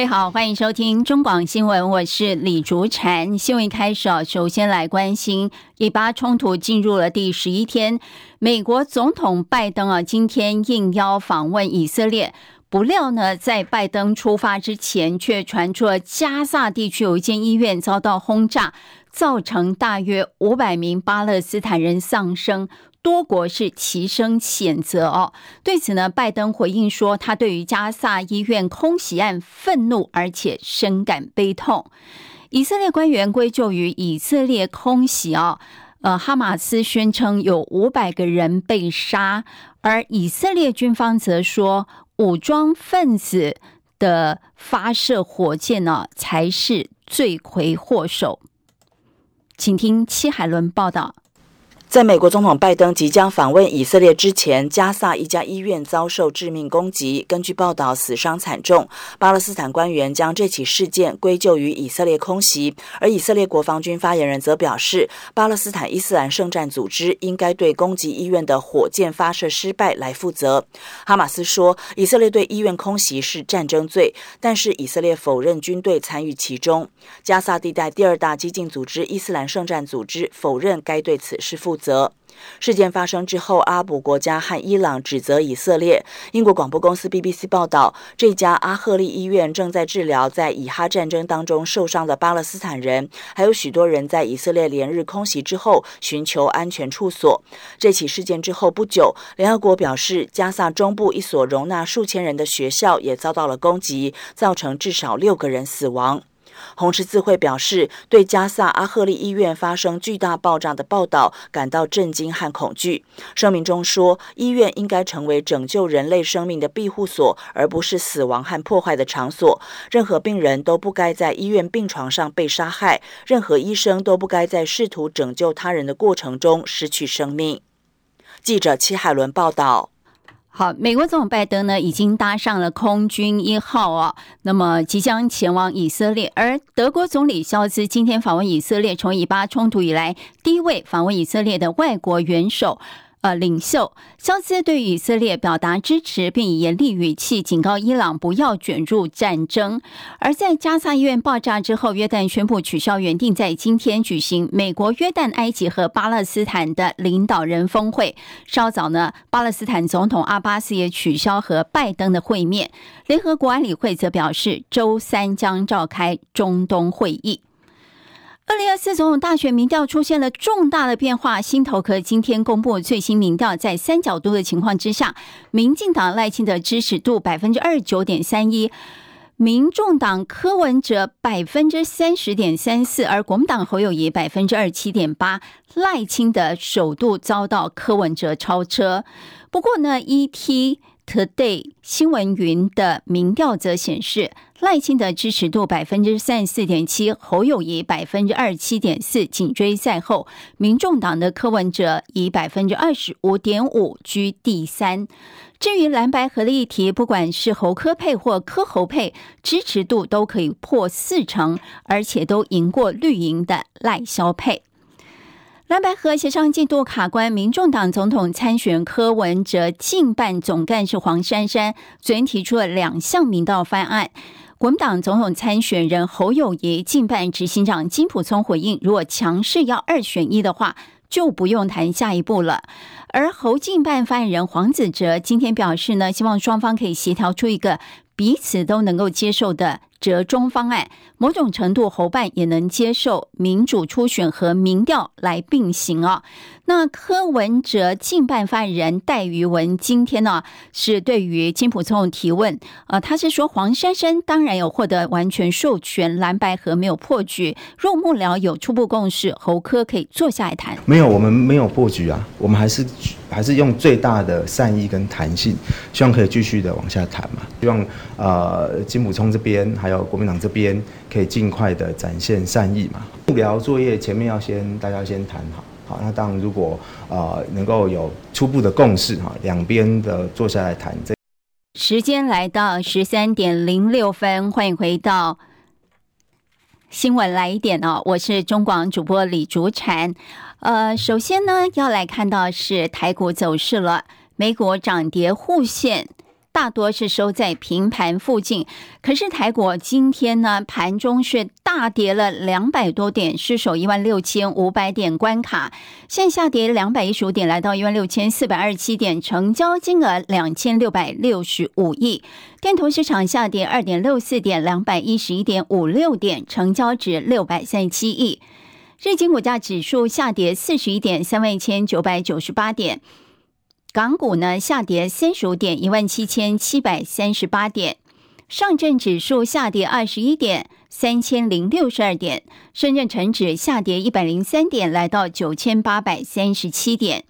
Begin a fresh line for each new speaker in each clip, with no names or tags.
各位好，欢迎收听中广新闻，我是李竹婵。新闻开始啊，首先来关心以巴冲突进入了第十一天，美国总统拜登啊，今天应邀访问以色列，不料呢，在拜登出发之前，却传出了加萨地区有一间医院遭到轰炸，造成大约五百名巴勒斯坦人丧生。多国是齐声谴责哦。对此呢，拜登回应说，他对于加萨医院空袭案愤怒，而且深感悲痛。以色列官员归咎于以色列空袭哦，呃，哈马斯宣称有五百个人被杀，而以色列军方则说，武装分子的发射火箭呢，才是罪魁祸首。请听戚海伦报道。
在美国总统拜登即将访问以色列之前，加萨一家医院遭受致命攻击。根据报道，死伤惨重。巴勒斯坦官员将这起事件归咎于以色列空袭，而以色列国防军发言人则表示，巴勒斯坦伊斯兰圣战组织应该对攻击医院的火箭发射失败来负责。哈马斯说，以色列对医院空袭是战争罪，但是以色列否认军队参与其中。加萨地带第二大激进组织伊斯兰圣战组织否认该对此事负责。责事件发生之后，阿卜国家和伊朗指责以色列。英国广播公司 BBC 报道，这家阿赫利医院正在治疗在以哈战争当中受伤的巴勒斯坦人，还有许多人在以色列连日空袭之后寻求安全处所。这起事件之后不久，联合国表示，加萨中部一所容纳数千人的学校也遭到了攻击，造成至少六个人死亡。红十字会表示，对加萨阿赫利医院发生巨大爆炸的报道感到震惊和恐惧。声明中说，医院应该成为拯救人类生命的庇护所，而不是死亡和破坏的场所。任何病人都不该在医院病床上被杀害，任何医生都不该在试图拯救他人的过程中失去生命。记者齐海伦报道。
好，美国总统拜登呢已经搭上了空军一号啊，那么即将前往以色列。而德国总理肖兹今天访问以色列，从以巴冲突以来第一位访问以色列的外国元首。呃，领袖肖斯对以色列表达支持，并以严厉语气警告伊朗不要卷入战争。而在加萨医院爆炸之后，约旦宣布取消原定在今天举行美国、约旦、埃及和巴勒斯坦的领导人峰会。稍早呢，巴勒斯坦总统阿巴斯也取消和拜登的会面。联合国安理会则表示，周三将召开中东会议。二零二四总统大选民调出现了重大的变化，新头壳今天公布最新民调，在三角度的情况之下，民进党赖清德支持度百分之二十九点三一，民众党柯文哲百分之三十点三四，而国民党侯友宜百分之二十七点八，赖清德首度遭到柯文哲超车。不过呢，ET Today 新闻云的民调则显示，赖清德支持度百分之三十四点七，侯友宜百分之二十七点四，紧追在后。民众党的柯文哲以百分之二十五点五居第三。至于蓝白合的议题，不管是侯柯配或柯侯配，支持度都可以破四成，而且都赢过绿营的赖萧配。蓝白合协商进度卡关，民众党总统参选柯文哲竞办总干事黄珊珊昨天提出了两项民调方案。国民党总统参选人侯友宜竞办执行长金普聪回应，如果强势要二选一的话，就不用谈下一步了。而侯竞办发言人黄子哲今天表示呢，希望双方可以协调出一个彼此都能够接受的。折中方案，某种程度侯办也能接受民主初选和民调来并行啊。那柯文哲近办发言人戴瑜文今天呢是对于金普聪提问，呃，他是说黄珊珊当然有获得完全授权，蓝白合没有破局。若幕僚有初步共识，侯柯可以坐下来谈。
没有，我们没有破局啊，我们还是还是用最大的善意跟弹性，希望可以继续的往下谈嘛。希望呃金普聪这边还有国民党这边可以尽快的展现善意嘛。幕僚作业前面要先大家先谈好，好，那当然如果呃能够有初步的共识哈，两边的坐下来谈这。
时间来到十三点零六分，欢迎回到新闻来一点哦，我是中广主播李竹婵。呃，首先呢，要来看到是台股走势了，美股涨跌互现。大多是收在平盘附近，可是台股今天呢，盘中是大跌了两百多点，失守一万六千五百点关卡，现下跌两百一十五点，来到一万六千四百二十七点，成交金额两千六百六十五亿。电投市场下跌二点六四点，两百一十一点五六点，成交值六百三十七亿。日经股价指数下跌四十一点，三万一千九百九十八点。港股呢下跌三十五点，一万七千七百三十八点；上证指数下跌二十一点，三千零六十二点；深圳成指下跌一百零三点，来到九千八百三十七点。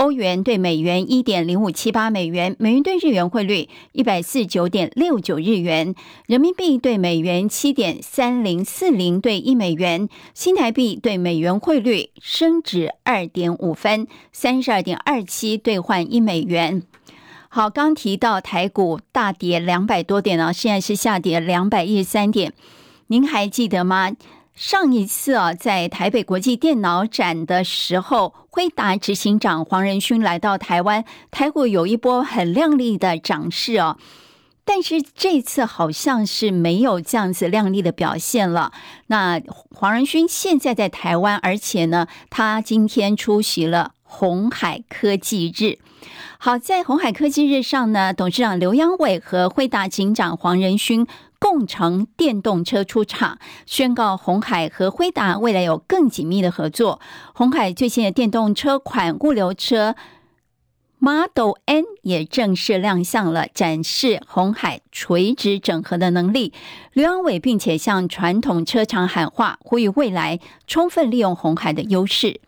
欧元兑美元一点零五七八美元，美元兑日元汇率一百四十九点六九日元，人民币兑美元七点三零四零兑一美元，新台币兑美元汇率升值二点五分，三十二点二七兑换一美元。好，刚提到台股大跌两百多点呢，现在是下跌两百一十三点，您还记得吗？上一次啊，在台北国际电脑展的时候，辉达执行长黄仁勋来到台湾，台股有一波很亮丽的涨势哦。但是这次好像是没有这样子亮丽的表现了。那黄仁勋现在在台湾，而且呢，他今天出席了鸿海科技日。好，在鸿海科技日上呢，董事长刘扬伟和惠达警长黄仁勋。共乘电动车出场，宣告鸿海和辉达未来有更紧密的合作。鸿海最新的电动车款物流车 Model N 也正式亮相了，展示鸿海垂直整合的能力。刘阳伟并且向传统车厂喊话，呼吁未来充分利用鸿海的优势。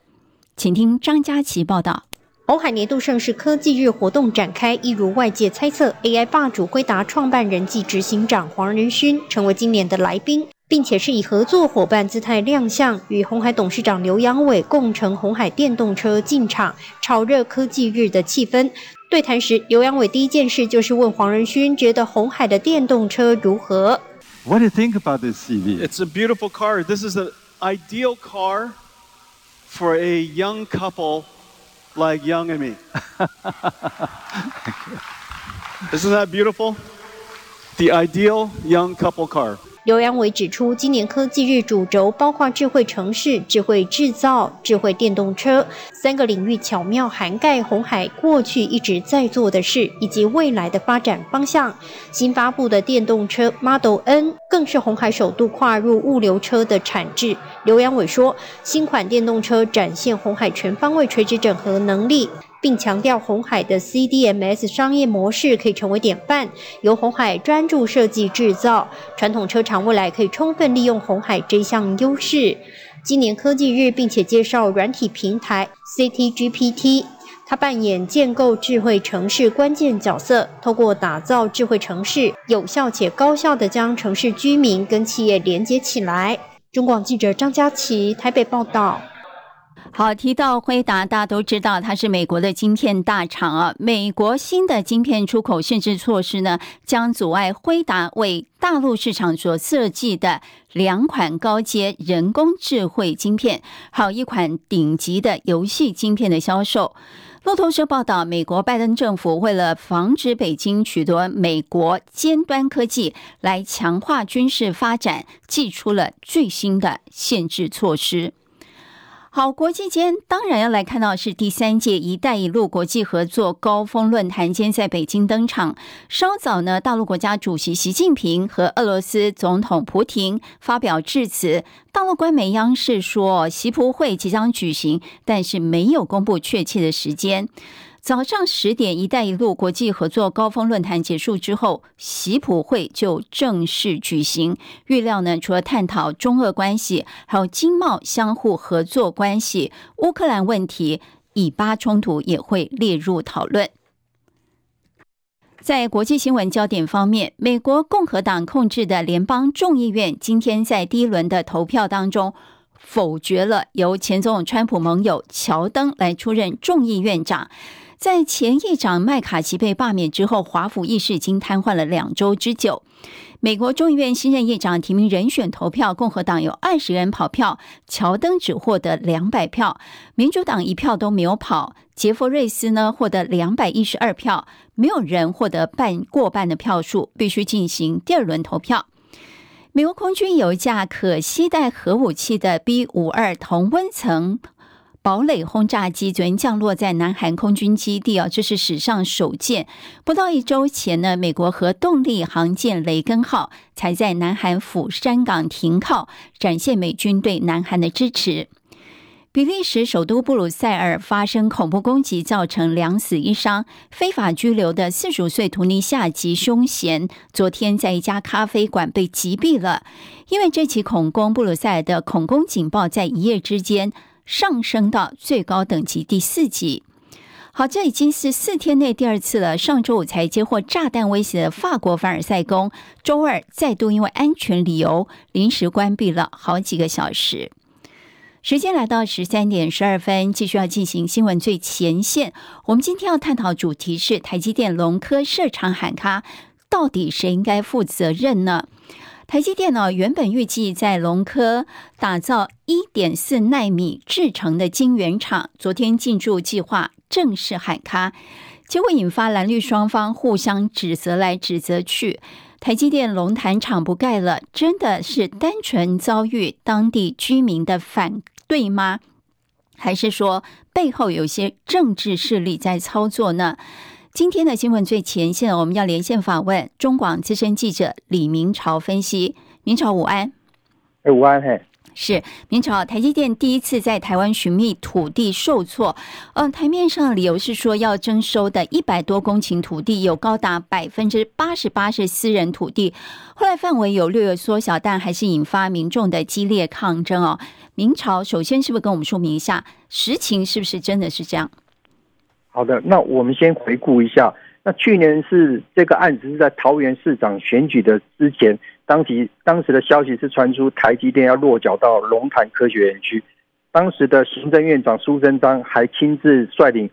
请听张佳琪报道。
鸿海年度盛事科技日活动展开，一如外界猜测，AI 霸主辉达创办人暨执行长黄仁勋成为今年的来宾，并且是以合作伙伴姿态亮相，与红海董事长刘扬伟共乘红海电动车进场，炒热科技日的气氛。对谈时，刘扬伟第一件事就是问黄仁勋，觉得红海的电动车如何
？What do you think about this CV? It's a beautiful car. This is an ideal car for a young couple. Like young and me. Isn't that beautiful? The ideal young couple car.
刘扬伟指出，今年科技日主轴包括智慧城市、智慧制造、智慧电动车三个领域，巧妙涵盖红海过去一直在做的事以及未来的发展方向。新发布的电动车 Model N 更是红海首度跨入物流车的产制。刘扬伟说，新款电动车展现红海全方位垂直整合能力。并强调红海的 CDMS 商业模式可以成为典范，由红海专注设计制造，传统车厂未来可以充分利用红海这项优势。今年科技日，并且介绍软体平台 CTGPT，它扮演建构智慧城市关键角色，透过打造智慧城市，有效且高效地将城市居民跟企业连接起来。中广记者张佳琪台北报道。
好，提到辉达，大家都知道它是美国的晶片大厂啊。美国新的晶片出口限制措施呢，将阻碍辉达为大陆市场所设计的两款高阶人工智慧晶片，还有一款顶级的游戏晶片的销售。路透社报道，美国拜登政府为了防止北京取得美国尖端科技来强化军事发展，祭出了最新的限制措施。好，国际间当然要来看到是第三届“一带一路”国际合作高峰论坛间在北京登场。稍早呢，大陆国家主席习近平和俄罗斯总统普廷发表致辞。大陆官媒央视说，习普会即将举行，但是没有公布确切的时间。早上十点，“一带一路”国际合作高峰论坛结束之后，习普会就正式举行。预料呢，除了探讨中俄关系，还有经贸相互合作关系、乌克兰问题、以巴冲突也会列入讨论。在国际新闻焦点方面，美国共和党控制的联邦众议院今天在第一轮的投票当中否决了由前总统川普盟友乔登来出任众议院长。在前议长麦卡锡被罢免之后，华府议事已经瘫痪了两周之久。美国众议院新任议长提名人选投票，共和党有二十人跑票，乔登只获得两百票；民主党一票都没有跑。杰弗瑞斯呢获得两百一十二票，没有人获得半过半的票数，必须进行第二轮投票。美国空军有一架可携带核武器的 B 五二同温层。堡垒轰炸机昨天降落在南韩空军基地啊，这是史上首见。不到一周前呢，美国核动力航舰雷根号才在南韩釜山港停靠，展现美军对南韩的支持。比利时首都布鲁塞尔发生恐怖攻击，造成两死一伤。非法拘留的四十岁图尼夏籍凶嫌，昨天在一家咖啡馆被击毙了。因为这起恐攻，布鲁塞尔的恐攻警报在一夜之间。上升到最高等级第四级。好，这已经是四天内第二次了。上周五才接获炸弹威胁的法国凡尔赛宫，周二再度因为安全理由临时关闭了好几个小时。时间来到十三点十二分，继续要进行新闻最前线。我们今天要探讨主题是台积电龙科设厂喊卡，到底谁应该负责任呢？台积电呢原本预计在龙科打造一点四奈米制程的晶圆厂，昨天进驻计划正式喊卡，结果引发蓝绿双方互相指责来指责去。台积电龙潭厂不盖了，真的是单纯遭遇当地居民的反对吗？还是说背后有些政治势力在操作呢？今天的新闻最前线，我们要连线访问中广资深记者李明朝分析。明朝午安，
哎，午安嘿，
是明朝。台积电第一次在台湾寻觅土地受挫，嗯，台面上的理由是说要征收的一百多公顷土地有高达百分之八十八是私人土地，后来范围有略有缩小，但还是引发民众的激烈抗争哦。明朝首先是不是跟我们说明一下实情是不是真的是这样？
好的，那我们先回顾一下。那去年是这个案子是在桃园市长选举的之前，当时当时的消息是传出台积电要落脚到龙潭科学园区。当时的行政院长苏贞昌还亲自率领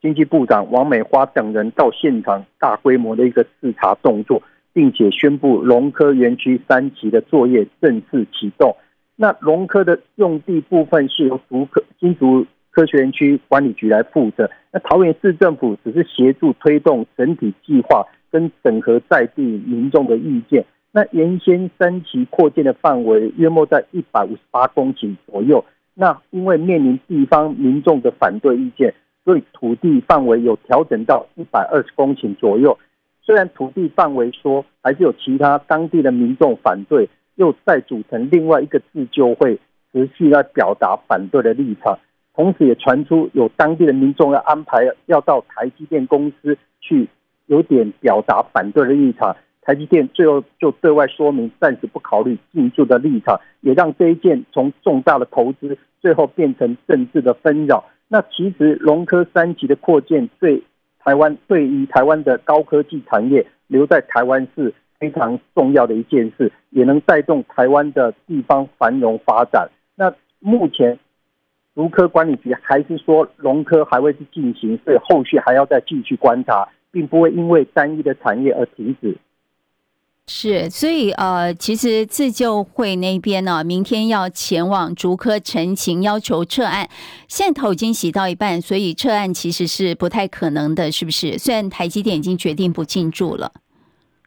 经济部长王美花等人到现场大规模的一个视察动作，并且宣布龙科园区三期的作业正式启动。那龙科的用地部分是由竹科新竹。科学园区管理局来负责，那桃园市政府只是协助推动整体计划跟整合在地民众的意见。那原先三期扩建的范围约莫在一百五十八公顷左右，那因为面临地方民众的反对意见，所以土地范围有调整到一百二十公顷左右。虽然土地范围说，还是有其他当地的民众反对，又再组成另外一个自救会，持续来表达反对的立场。同时也传出有当地的民众要安排要到台积电公司去，有点表达反对的立场。台积电最后就对外说明暂时不考虑进驻的立场，也让这一件从重大的投资最后变成政治的纷扰。那其实龙科三期的扩建对台湾对于台湾的高科技产业留在台湾是非常重要的一件事，也能带动台湾的地方繁荣发展。那目前。竹科管理局还是说龙科还会去进行，所以后续还要再继续观察，并不会因为单一的产业而停止。
是，所以呃，其实自救会那边呢，明天要前往竹科陈情，要求撤案。现在头已经洗到一半，所以撤案其实是不太可能的，是不是？虽然台积电已经决定不进驻了。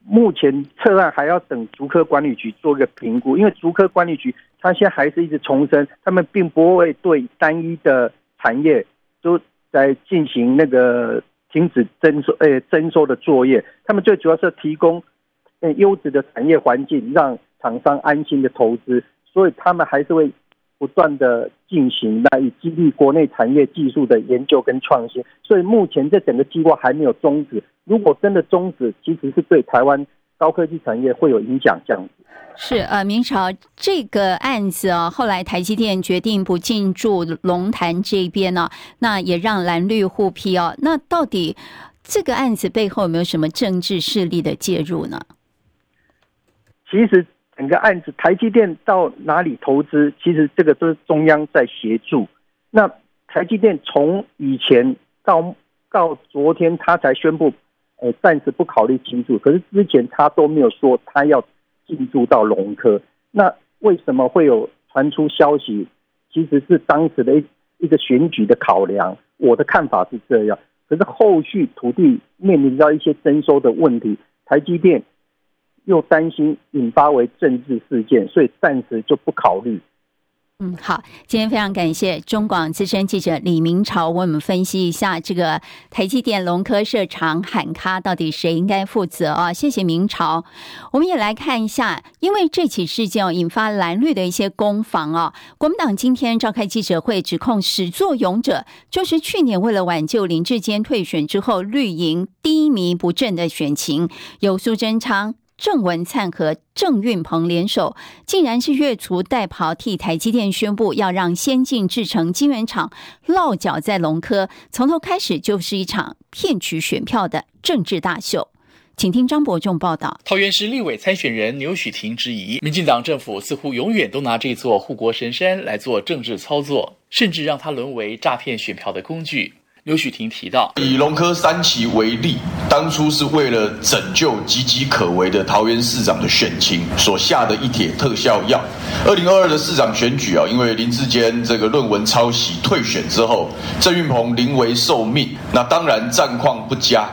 目前撤案还要等竹科管理局做一个评估，因为竹科管理局他现在还是一直重申，他们并不会对单一的产业都在进行那个停止征收诶征收的作业，他们最主要是提供优质的产业环境，让厂商安心的投资，所以他们还是会。不断的进行那以激励国内产业技术的研究跟创新，所以目前这整个计划还没有终止。如果真的终止，其实是对台湾高科技产业会有影响，这样子。
是呃，明朝这个案子啊，后来台积电决定不进驻龙潭这边呢，那也让蓝绿互批哦。那到底这个案子背后有没有什么政治势力的介入呢？
其实整个案子，台积电到哪里投资，其实这个都是中央在协助。那台积电从以前到到昨天，他才宣布，呃，暂时不考虑进驻。可是之前他都没有说他要。进驻到龙科，那为什么会有传出消息？其实是当时的一一个选举的考量。我的看法是这样，可是后续土地面临到一些征收的问题，台积电又担心引发为政治事件，所以暂时就不考虑。
嗯，好，今天非常感谢中广资深记者李明朝为我们分析一下这个台积电龙科社长喊卡到底谁应该负责啊？谢谢明朝。我们也来看一下，因为这起事件哦，引发蓝绿的一些攻防啊。国民党今天召开记者会，指控始作俑者就是去年为了挽救林志坚退选之后绿营低迷不振的选情，由苏贞昌。郑文灿和郑运鹏联手，竟然是越俎代庖，替台积电宣布要让先进制成晶圆厂落脚在龙科，从头开始就是一场骗取选票的政治大秀。请听张伯仲报道。
桃园市立委参选人牛煦庭质疑，民进党政府似乎永远都拿这座护国神山来做政治操作，甚至让它沦为诈骗选票的工具。刘许婷提到，
以龙科三期为例，当初是为了拯救岌岌可危的桃园市长的选情所下的一帖特效药。二零二二的市长选举啊，因为林志坚这个论文抄袭退选之后，郑运鹏临危受命，那当然战况不佳。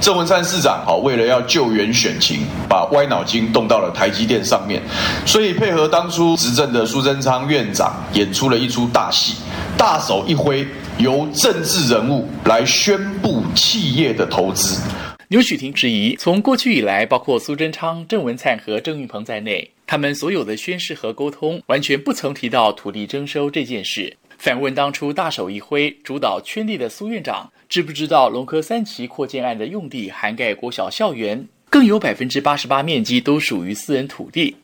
郑文灿市长好，为了要救援选情，把歪脑筋动到了台积电上面，所以配合当初执政的苏贞昌院长，演出了一出大戏，大手一挥。由政治人物来宣布企业的投资。
牛煦庭质疑，从过去以来，包括苏贞昌、郑文灿和郑运鹏在内，他们所有的宣誓和沟通，完全不曾提到土地征收这件事。反问当初大手一挥，主导圈地的苏院长，知不知道龙科三期扩建案的用地涵盖国小校园，更有百分之八十八面积都属于私人土地。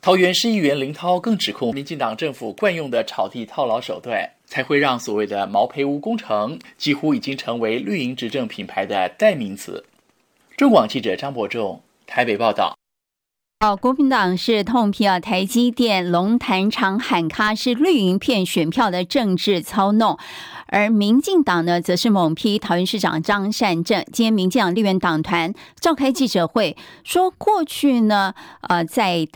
桃园市议员林涛更指控，民进党政府惯用的炒地套牢手段。才会让所谓的毛坯屋工程几乎已经成为绿营执政品牌的代名词。中广记者张伯仲台北报道。
好，国民党是痛批啊，台积电龙潭厂喊卡是绿营骗选票的政治操弄，而民进党呢，则是猛批桃园市长张善政。今天民进党立院党团召开记者会，说过去呢，呃，在。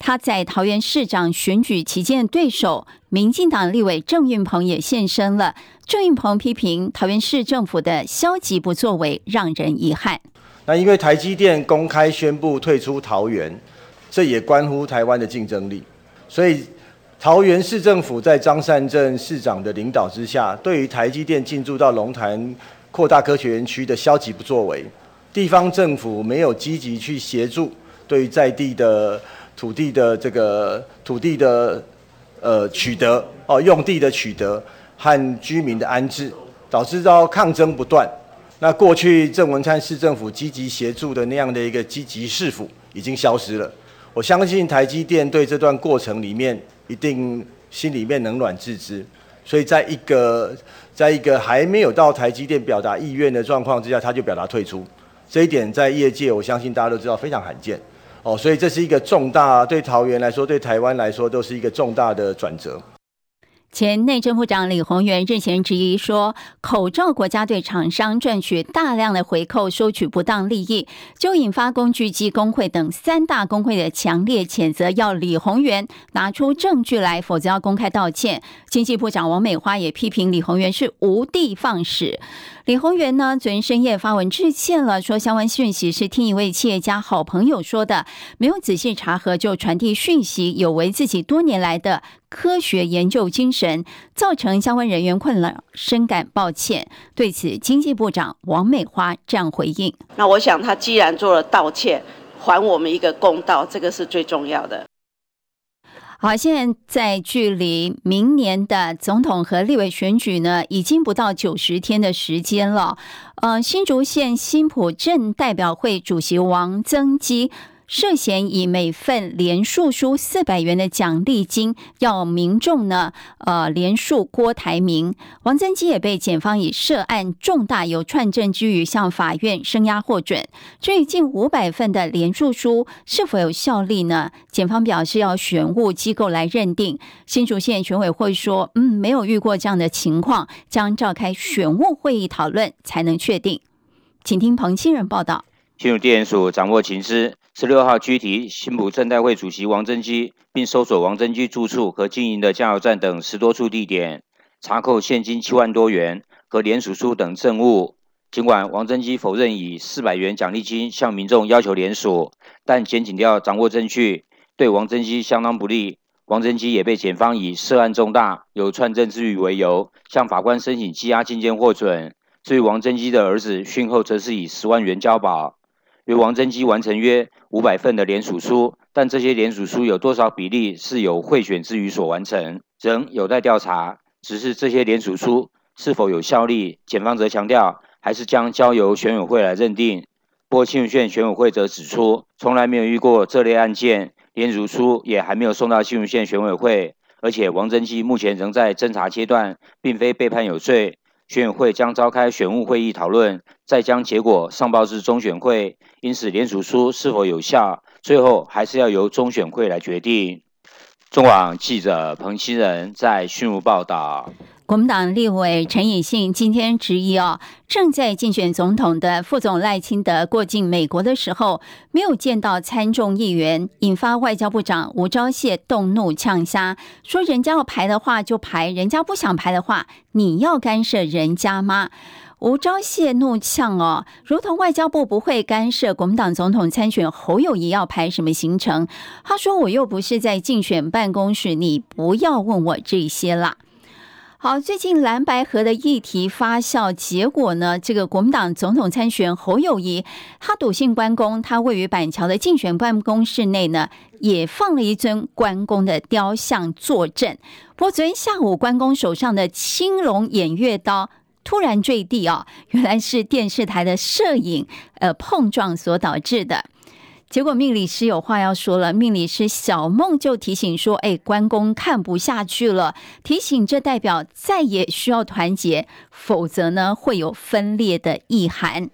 他在桃园市长选举期间的对手，民进党立委郑运鹏也现身了。郑运鹏批评桃园市政府的消极不作为，让人遗憾。
那因为台积电公开宣布退出桃园，这也关乎台湾的竞争力，所以桃园市政府在张善政市长的领导之下，对于台积电进驻到龙潭扩大科学园区的消极不作为，地方政府没有积极去协助，对于在地的。土地的这个土地的呃取得哦，用地的取得和居民的安置，导致到抗争不断。那过去郑文灿市政府积极协助的那样的一个积极市府已经消失了。我相信台积电对这段过程里面一定心里面冷暖自知，所以在一个在一个还没有到台积电表达意愿的状况之下，他就表达退出。这一点在业界我相信大家都知道非常罕见。哦，所以这是一个重大，对桃园来说，对台湾来说，都是一个重大的转折。
前内政部长李鸿源日前质疑说，口罩国家队厂商赚取大量的回扣，收取不当利益，就引发工具机工会等三大工会的强烈谴责，要李鸿源拿出证据来，否则要公开道歉。经济部长王美花也批评李鸿源是无的放矢。李鸿源呢，昨天深夜发文致歉了，说相关讯息是听一位企业家好朋友说的，没有仔细查核就传递讯息，有违自己多年来的科学研究精神，造成相关人员困扰，深感抱歉。对此，经济部长王美花这样回应：
那我想他既然做了道歉，还我们一个公道，这个是最重要的。
好，现在在距离明年的总统和立委选举呢，已经不到九十天的时间了。呃，新竹县新浦镇代表会主席王增基。涉嫌以每份连署书四百元的奖励金要民众呢，呃，连署郭台铭，王增基也被检方以涉案重大有串证之虞向法院声押获准。至于近五百份的连署书是否有效力呢？检方表示要选务机构来认定。新竹县选委会说，嗯，没有遇过这样的情况，将召开选务会议讨论才能确定。请听彭清仁报道。
新竹地检署掌握情资。十六号拘提新埔镇代会主席王贞基，并搜索王贞基住处和经营的加油站等十多处地点，查扣现金七万多元和联署书等证物。尽管王贞基否认以四百元奖励金向民众要求联署，但检警调掌握证据，对王贞基相当不利。王贞基也被检方以涉案重大、有串证之虞为由，向法官申请羁押禁见获准。至于王贞基的儿子讯后，则是以十万元交保。由王贞基完成约五百份的联署书，但这些联署书有多少比例是由贿选之余所完成，仍有待调查。只是这些联署书是否有效力，检方则强调还是将交由选委会来认定。不过新竹县选委会则指出，从来没有遇过这类案件，联署书也还没有送到新竹县选委会，而且王增基目前仍在侦查阶段，并非被判有罪。选委会将召开选务会议讨论，再将结果上报至中选会。因此，联署书是否有效，最后还是要由中选会来决定。中广记者彭其仁在讯务报道。
国民党立委陈以信今天质疑哦，正在竞选总统的副总赖清德过境美国的时候，没有见到参众议员，引发外交部长吴钊燮动怒呛声，说人家要排的话就排，人家不想排的话，你要干涉人家吗？吴钊燮怒呛哦，如同外交部不会干涉国民党总统参选侯友谊要排什么行程。他说我又不是在竞选办公室，你不要问我这些啦。好，最近蓝白河的议题发酵，结果呢，这个国民党总统参选侯友谊，他笃信关公，他位于板桥的竞选办公室内呢，也放了一尊关公的雕像坐镇。不过昨天下午，关公手上的青龙偃月刀突然坠地啊，原来是电视台的摄影呃碰撞所导致的。结果命理师有话要说了，命理师小梦就提醒说：“哎，关公看不下去了，提醒这代表再也需要团结，否则呢会有分裂的意涵。”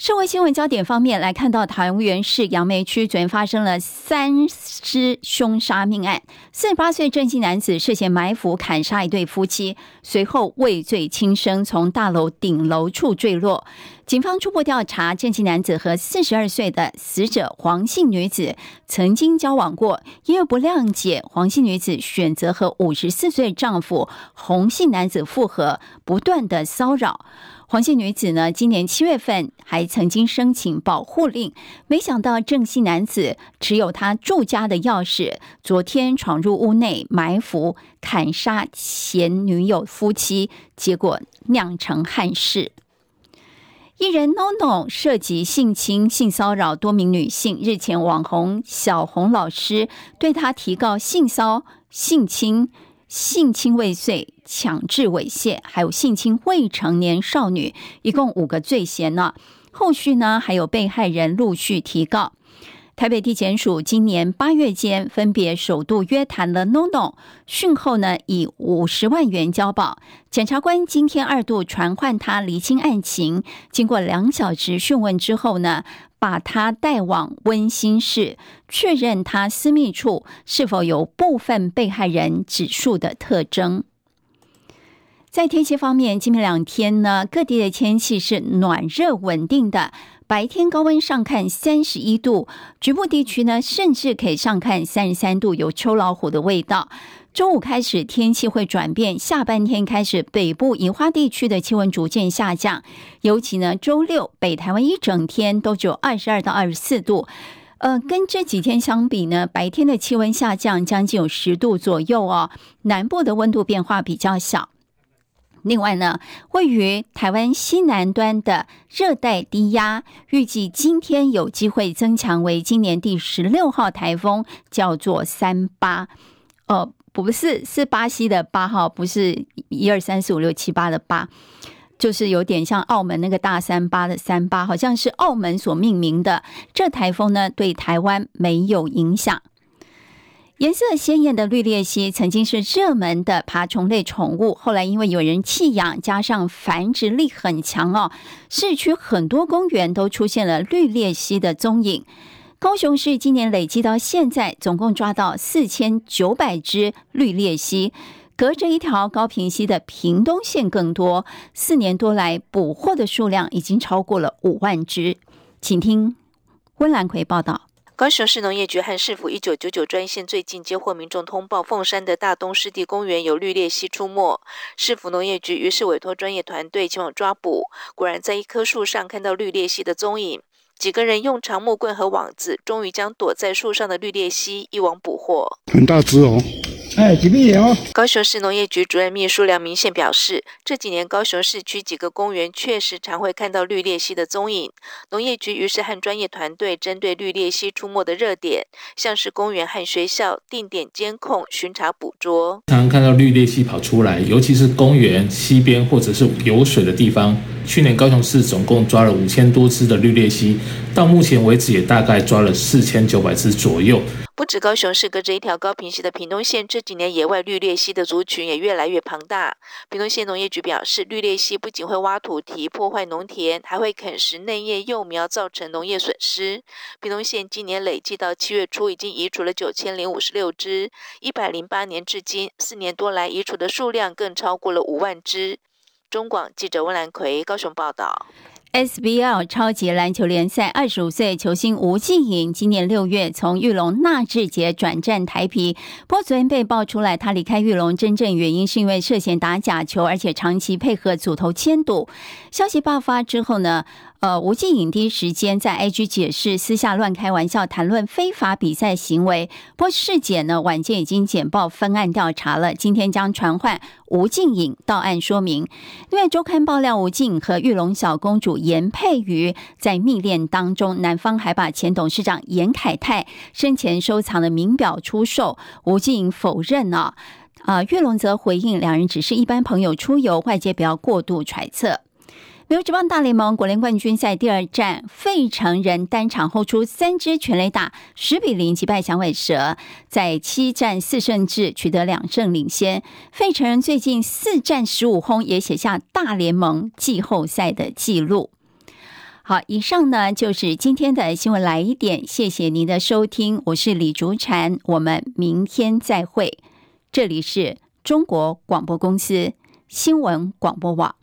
社会新闻焦点方面来看到，桃园市杨梅区昨天发生了三尸凶杀命案，四十八岁郑姓男子涉嫌埋伏砍杀一对夫妻，随后畏罪轻生，从大楼顶楼处坠落。警方初步调查，郑姓男子和四十二岁的死者黄姓女子曾经交往过，因为不谅解黄姓女子选择和五十四岁丈夫洪姓男子复合，不断的骚扰。黄姓女子呢，今年七月份还曾经申请保护令，没想到郑姓男子持有他住家的钥匙，昨天闯入屋内埋伏砍杀前女友夫妻，结果酿成憾事。艺人 NONO 涉及性侵、性骚扰多名女性，日前网红小红老师对他提告性骚性侵。性侵未遂、强制猥亵，还有性侵未成年少女，一共五个罪嫌呢。后续呢，还有被害人陆续提告。台北地检署今年八月间分别首度约谈了 NONO，讯后呢，以五十万元交保。检察官今天二度传唤他厘清案情，经过两小时讯问之后呢，把他带往温馨室，确认他私密处是否有部分被害人指数的特征。在天气方面，今明两天呢，各地的天气是暖热稳定的。白天高温上看三十一度，局部地区呢甚至可以上看三十三度，有秋老虎的味道。周五开始天气会转变，下半天开始北部宜花地区的气温逐渐下降，尤其呢周六北台湾一整天都只有二十二到二十四度，呃，跟这几天相比呢，白天的气温下降将近有十度左右哦，南部的温度变化比较小。另外呢，位于台湾西南端的热带低压，预计今天有机会增强为今年第十六号台风，叫做三八。哦，不是，是巴西的八号，不是一二三四五六七八的八，就是有点像澳门那个大三巴的三八，好像是澳门所命名的。这台风呢，对台湾没有影响。颜色鲜艳的绿鬣蜥曾经是热门的爬虫类宠物，后来因为有人弃养，加上繁殖力很强哦，市区很多公园都出现了绿鬣蜥的踪影。高雄市今年累计到现在，总共抓到四千九百只绿鬣蜥，隔着一条高屏溪的屏东县更多。四年多来，捕获的数量已经超过了五万只。请听温兰奎报道。
高雄市农业局和市府一九九九专线最近接获民众通报，凤山的大东湿地公园有绿鬣蜥出没。市府农业局于是委托专业团队前往抓捕，果然在一棵树上看到绿鬣蜥的踪影。几个人用长木棍和网子，终于将躲在树上的绿鬣蜥一网捕获。
很大只哦。哎，几米哦？
高雄市农业局主任秘书梁明宪表示，这几年高雄市区几个公园确实常会看到绿鬣蜥的踪影。农业局于是和专业团队针对绿鬣蜥出没的热点，像是公园和学校定点监控巡查捕捉。
常常看到绿鬣蜥跑出来，尤其是公园西边或者是有水的地方。去年高雄市总共抓了五千多只的绿鬣蜥，到目前为止也大概抓了四千九百只左右。
不止高雄市，隔着一条高屏溪的屏东县，这几年野外绿鬣蜥的族群也越来越庞大。屏东县农业局表示，绿鬣蜥不仅会挖土堤破坏农田，还会啃食嫩叶幼苗，造成农业损失。屏东县今年累计到七月初已经移除了九千零五十六只，一百零八年至今四年多来移除的数量更超过了五万只。中广记者温兰奎高雄报道。
SBL 超级篮球联赛，二十五岁球星吴静颖今年六月从玉龙纳智捷转战台皮，不过昨天被爆出来，他离开玉龙真正原因是因为涉嫌打假球，而且长期配合组头签赌。消息爆发之后呢，呃，吴静颖第一时间在 IG 解释，私下乱开玩笑，谈论非法比赛行为。不过事检呢，晚间已经简报分案调查了，今天将传唤吴静颖到案说明。另外，周刊爆料，吴静颖和玉龙小公主严佩瑜在密恋当中，男方还把前董事长严凯泰生前收藏的名表出售。吴静颖否认啊，啊，玉龙则回应，两人只是一般朋友出游，外界不要过度揣测。美国职棒大联盟国联冠军赛第二战，费城人单场轰出三支全垒打，十比零击败响尾蛇，在七战四胜制取得两胜领先。费城人最近四战十五轰，也写下大联盟季后赛的纪录。好，以上呢就是今天的新闻来一点，谢谢您的收听，我是李竹婵，我们明天再会。这里是中国广播公司新闻广播网。